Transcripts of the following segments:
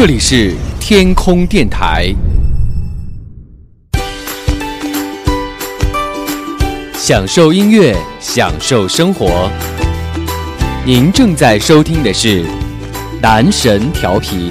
这里是天空电台，享受音乐，享受生活。您正在收听的是男神调频。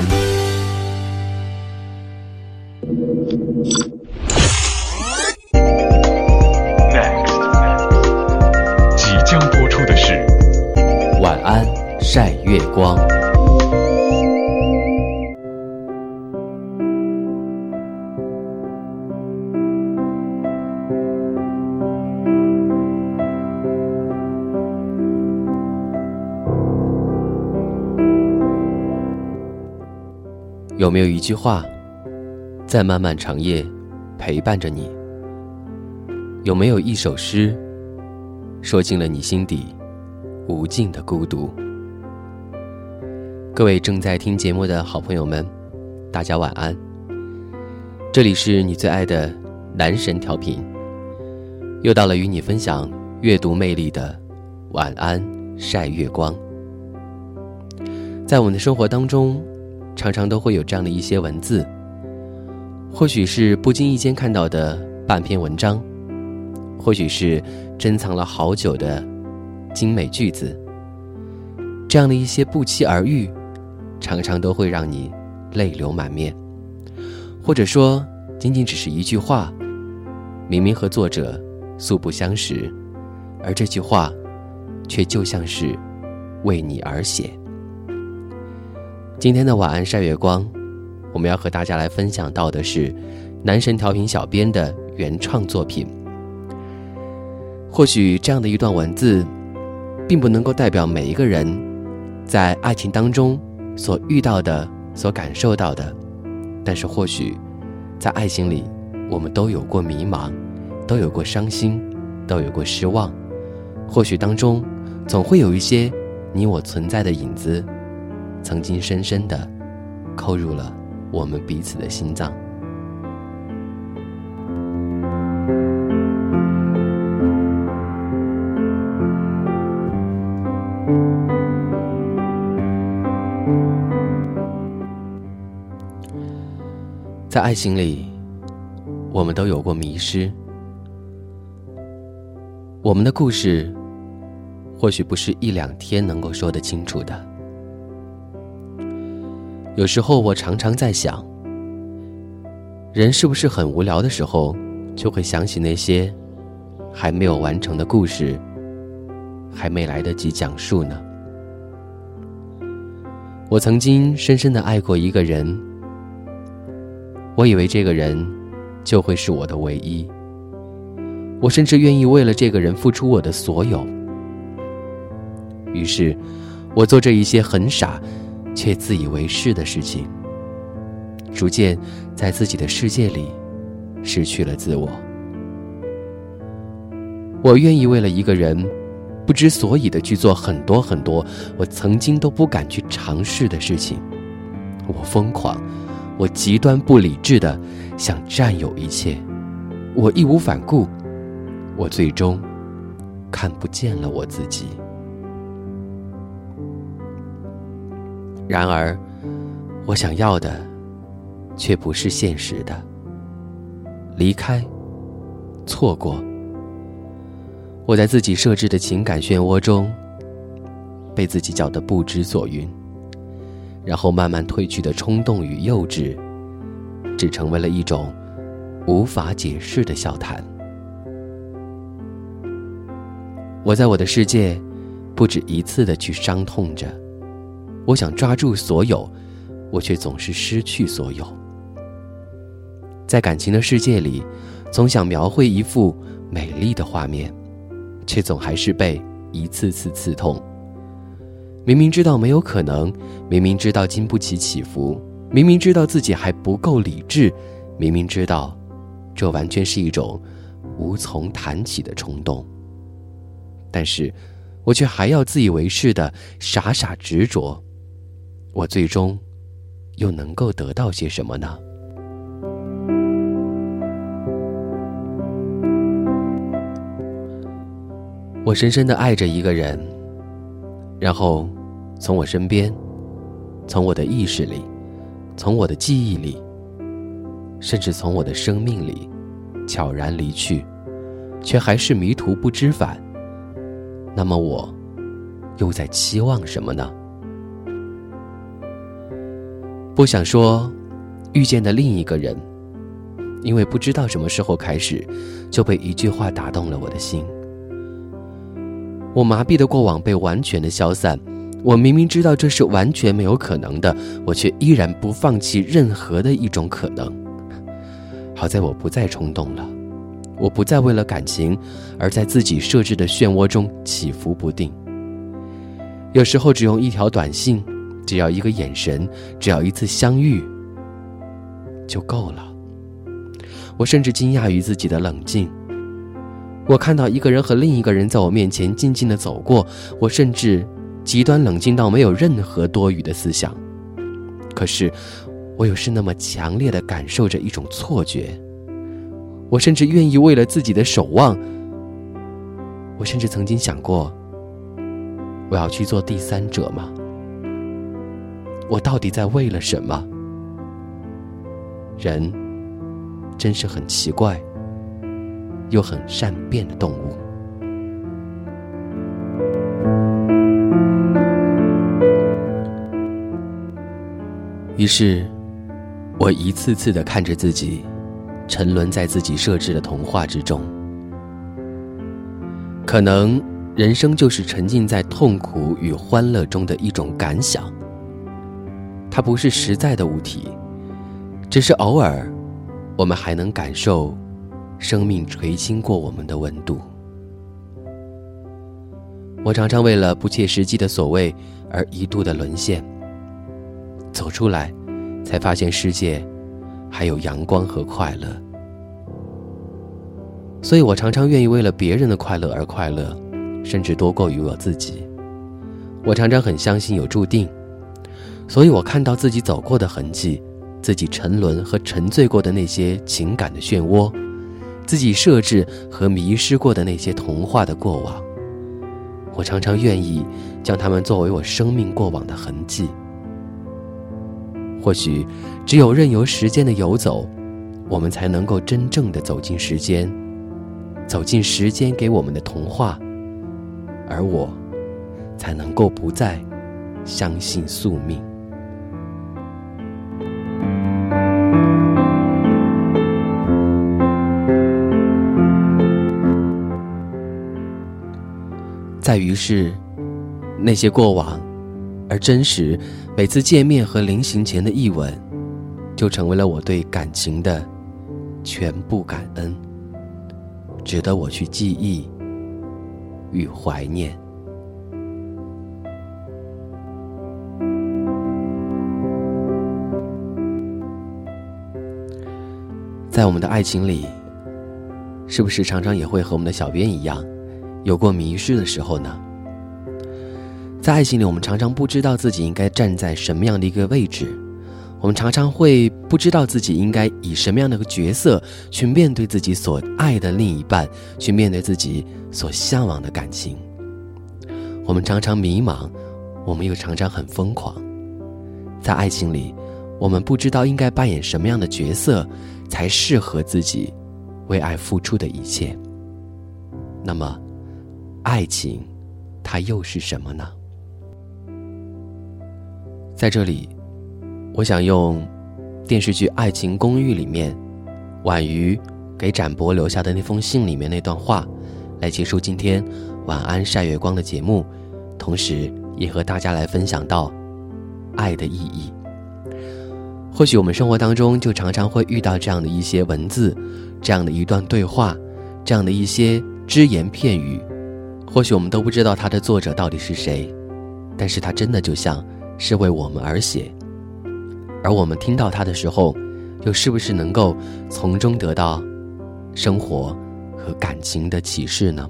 有没有一句话，在漫漫长夜陪伴着你？有没有一首诗，说尽了你心底无尽的孤独？各位正在听节目的好朋友们，大家晚安。这里是你最爱的男神调频，又到了与你分享阅读魅力的晚安晒月光。在我们的生活当中。常常都会有这样的一些文字，或许是不经意间看到的半篇文章，或许是珍藏了好久的精美句子。这样的一些不期而遇，常常都会让你泪流满面，或者说仅仅只是一句话，明明和作者素不相识，而这句话却就像是为你而写。今天的晚安晒月光，我们要和大家来分享到的是男神调频小编的原创作品。或许这样的一段文字，并不能够代表每一个人在爱情当中所遇到的、所感受到的，但是或许在爱情里，我们都有过迷茫，都有过伤心，都有过失望。或许当中总会有一些你我存在的影子。曾经深深的扣入了我们彼此的心脏。在爱情里，我们都有过迷失。我们的故事，或许不是一两天能够说得清楚的。有时候我常常在想，人是不是很无聊的时候，就会想起那些还没有完成的故事，还没来得及讲述呢？我曾经深深的爱过一个人，我以为这个人就会是我的唯一，我甚至愿意为了这个人付出我的所有。于是，我做着一些很傻。却自以为是的事情，逐渐在自己的世界里失去了自我。我愿意为了一个人，不知所以的去做很多很多我曾经都不敢去尝试的事情。我疯狂，我极端不理智的想占有一切，我义无反顾，我最终看不见了我自己。然而，我想要的，却不是现实的。离开，错过，我在自己设置的情感漩涡中，被自己搅得不知所云，然后慢慢褪去的冲动与幼稚，只成为了一种无法解释的笑谈。我在我的世界，不止一次的去伤痛着。我想抓住所有，我却总是失去所有。在感情的世界里，总想描绘一幅美丽的画面，却总还是被一次次刺痛。明明知道没有可能，明明知道经不起起伏，明明知道自己还不够理智，明明知道，这完全是一种无从谈起的冲动。但是，我却还要自以为是的傻傻执着。我最终又能够得到些什么呢？我深深的爱着一个人，然后从我身边，从我的意识里，从我的记忆里，甚至从我的生命里悄然离去，却还是迷途不知返，那么我又在期望什么呢？不想说遇见的另一个人，因为不知道什么时候开始，就被一句话打动了我的心。我麻痹的过往被完全的消散。我明明知道这是完全没有可能的，我却依然不放弃任何的一种可能。好在我不再冲动了，我不再为了感情而在自己设置的漩涡中起伏不定。有时候只用一条短信，只要一个眼神，只要一次相遇，就够了。我甚至惊讶于自己的冷静。我看到一个人和另一个人在我面前静静的走过，我甚至。极端冷静到没有任何多余的思想，可是，我又是那么强烈的感受着一种错觉。我甚至愿意为了自己的守望，我甚至曾经想过，我要去做第三者吗？我到底在为了什么？人，真是很奇怪，又很善变的动物。于是，我一次次的看着自己，沉沦在自己设置的童话之中。可能人生就是沉浸在痛苦与欢乐中的一种感想。它不是实在的物体，只是偶尔，我们还能感受生命垂青过我们的温度。我常常为了不切实际的所谓而一度的沦陷。走出来，才发现世界还有阳光和快乐。所以我常常愿意为了别人的快乐而快乐，甚至多过于我自己。我常常很相信有注定，所以我看到自己走过的痕迹，自己沉沦和沉醉过的那些情感的漩涡，自己设置和迷失过的那些童话的过往，我常常愿意将它们作为我生命过往的痕迹。或许，只有任由时间的游走，我们才能够真正的走进时间，走进时间给我们的童话，而我，才能够不再相信宿命。在于是，那些过往。而真实，每次见面和临行前的一吻，就成为了我对感情的全部感恩，值得我去记忆与怀念。在我们的爱情里，是不是常常也会和我们的小编一样，有过迷失的时候呢？在爱情里，我们常常不知道自己应该站在什么样的一个位置，我们常常会不知道自己应该以什么样的一个角色去面对自己所爱的另一半，去面对自己所向往的感情。我们常常迷茫，我们又常常很疯狂。在爱情里，我们不知道应该扮演什么样的角色才适合自己为爱付出的一切。那么，爱情，它又是什么呢？在这里，我想用电视剧《爱情公寓》里面婉瑜给展博留下的那封信里面那段话，来结束今天晚安晒月光的节目，同时也和大家来分享到爱的意义。或许我们生活当中就常常会遇到这样的一些文字，这样的一段对话，这样的一些只言片语，或许我们都不知道它的作者到底是谁，但是它真的就像。是为我们而写，而我们听到它的时候，又是不是能够从中得到生活和感情的启示呢？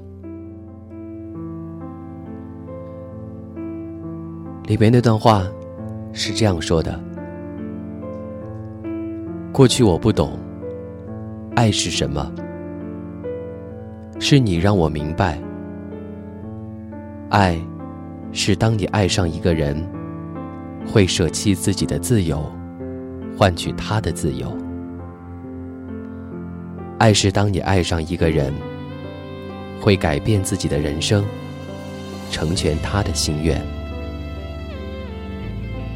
里边那段话是这样说的：“过去我不懂爱是什么，是你让我明白，爱是当你爱上一个人。”会舍弃自己的自由，换取他的自由。爱是当你爱上一个人，会改变自己的人生，成全他的心愿。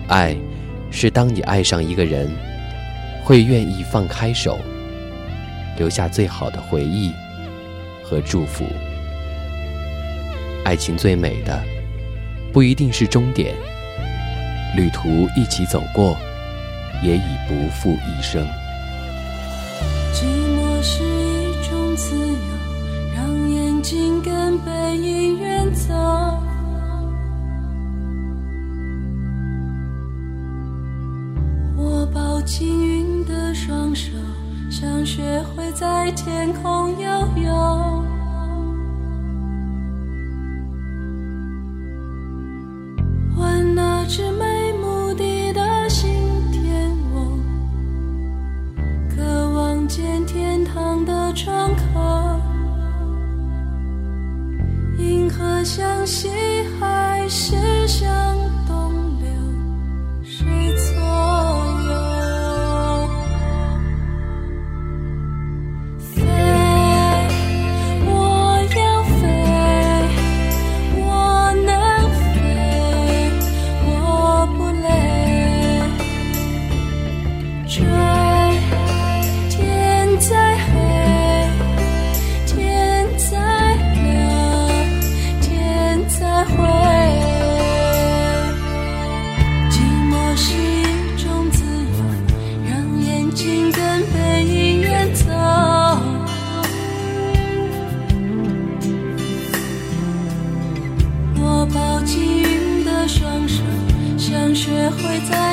爱是当你爱上一个人，会愿意放开手，留下最好的回忆和祝福。爱情最美的，不一定是终点，旅途一起走过，也已不负一生。寂寞是一种自由，让眼睛跟背影远走。我抱紧云的双手，想学会在天空游泳。学会在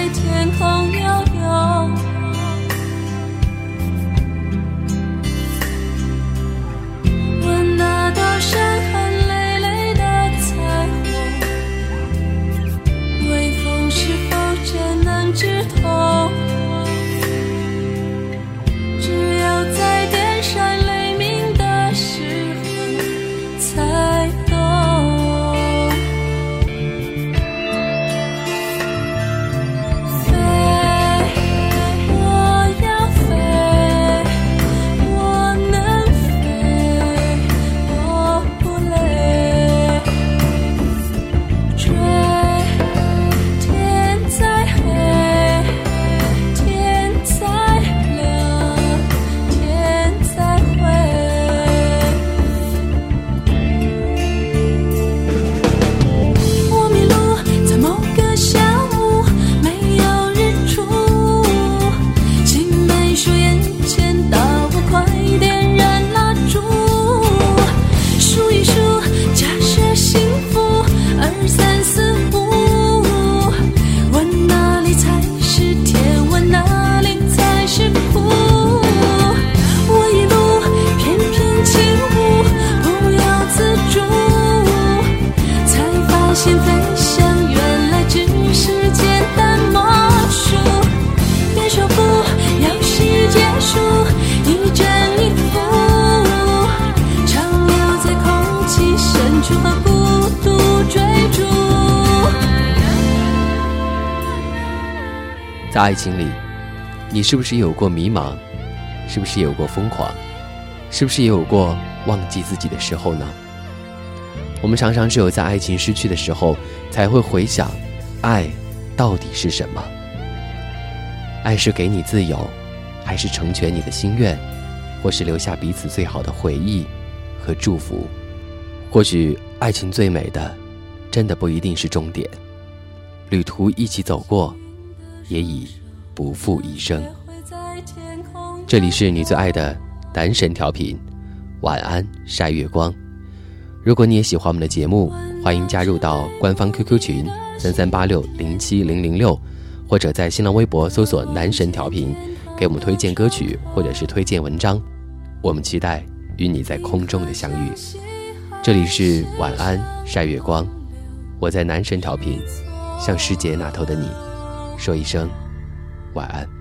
在爱情里，你是不是有过迷茫？是不是有过疯狂？是不是也有过忘记自己的时候呢？我们常常只有在爱情失去的时候，才会回想，爱到底是什么？爱是给你自由，还是成全你的心愿，或是留下彼此最好的回忆和祝福？或许爱情最美的，真的不一定是终点，旅途一起走过，也已不负一生。这里是你最爱的男神调频，晚安晒月光。如果你也喜欢我们的节目，欢迎加入到官方 QQ 群三三八六零七零零六，或者在新浪微博搜索“男神调频”，给我们推荐歌曲或者是推荐文章。我们期待与你在空中的相遇。这里是晚安晒月光，我在男神调频，向世界那头的你说一声晚安。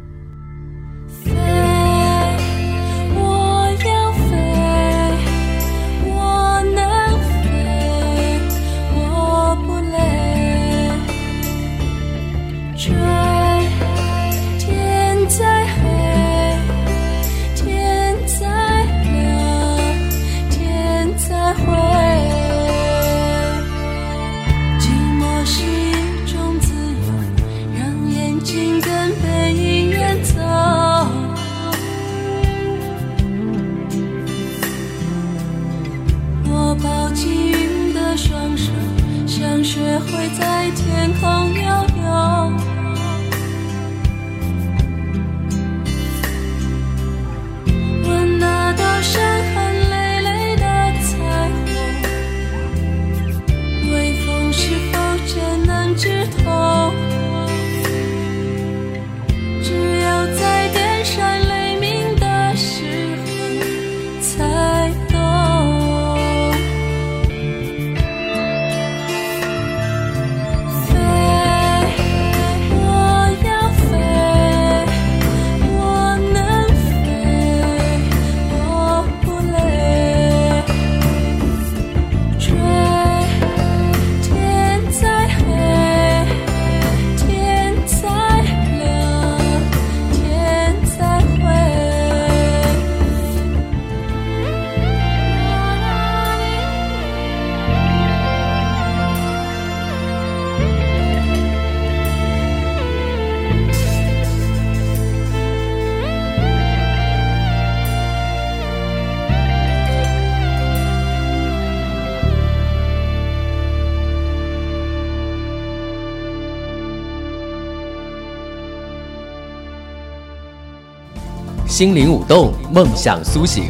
心灵舞动，梦想苏醒。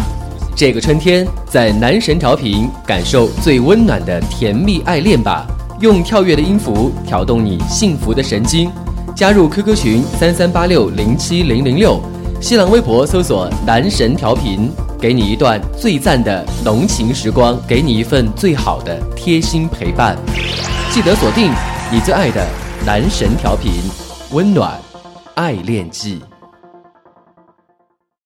这个春天，在男神调频感受最温暖的甜蜜爱恋吧！用跳跃的音符挑动你幸福的神经。加入 QQ 群三三八六零七零零六，新浪微博搜索“男神调频”，给你一段最赞的浓情时光，给你一份最好的贴心陪伴。记得锁定你最爱的男神调频，温暖爱恋记。